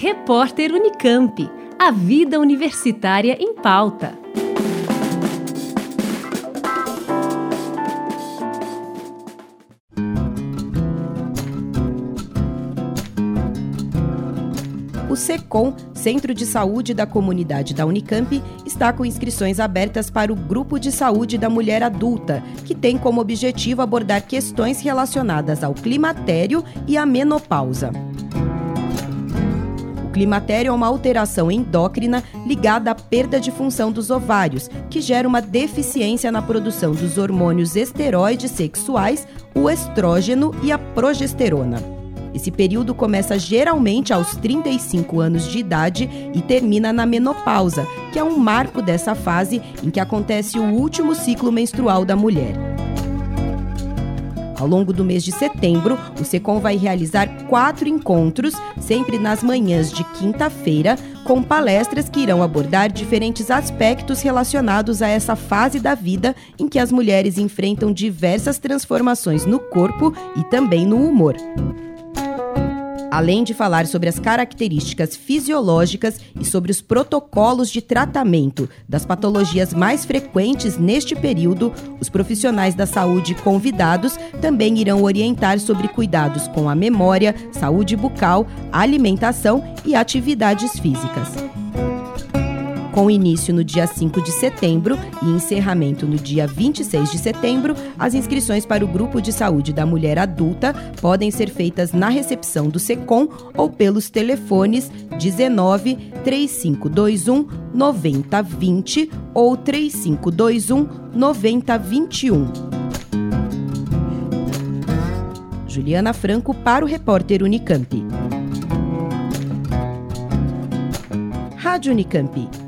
Repórter Unicamp. A vida universitária em pauta. O SECOM, Centro de Saúde da Comunidade da Unicamp, está com inscrições abertas para o Grupo de Saúde da Mulher Adulta, que tem como objetivo abordar questões relacionadas ao climatério e à menopausa. Climatério é uma alteração endócrina ligada à perda de função dos ovários, que gera uma deficiência na produção dos hormônios esteroides sexuais, o estrógeno e a progesterona. Esse período começa geralmente aos 35 anos de idade e termina na menopausa, que é um marco dessa fase em que acontece o último ciclo menstrual da mulher. Ao longo do mês de setembro, o SECOM vai realizar quatro encontros, sempre nas manhãs de quinta-feira, com palestras que irão abordar diferentes aspectos relacionados a essa fase da vida em que as mulheres enfrentam diversas transformações no corpo e também no humor além de falar sobre as características fisiológicas e sobre os protocolos de tratamento das patologias mais frequentes neste período, os profissionais da saúde convidados também irão orientar sobre cuidados com a memória, saúde bucal, alimentação e atividades físicas com início no dia 5 de setembro e encerramento no dia 26 de setembro, as inscrições para o grupo de saúde da mulher adulta podem ser feitas na recepção do SECOM ou pelos telefones 19 3521 9020 ou 3521 9021. Juliana Franco para o repórter Unicamp. Rádio Unicamp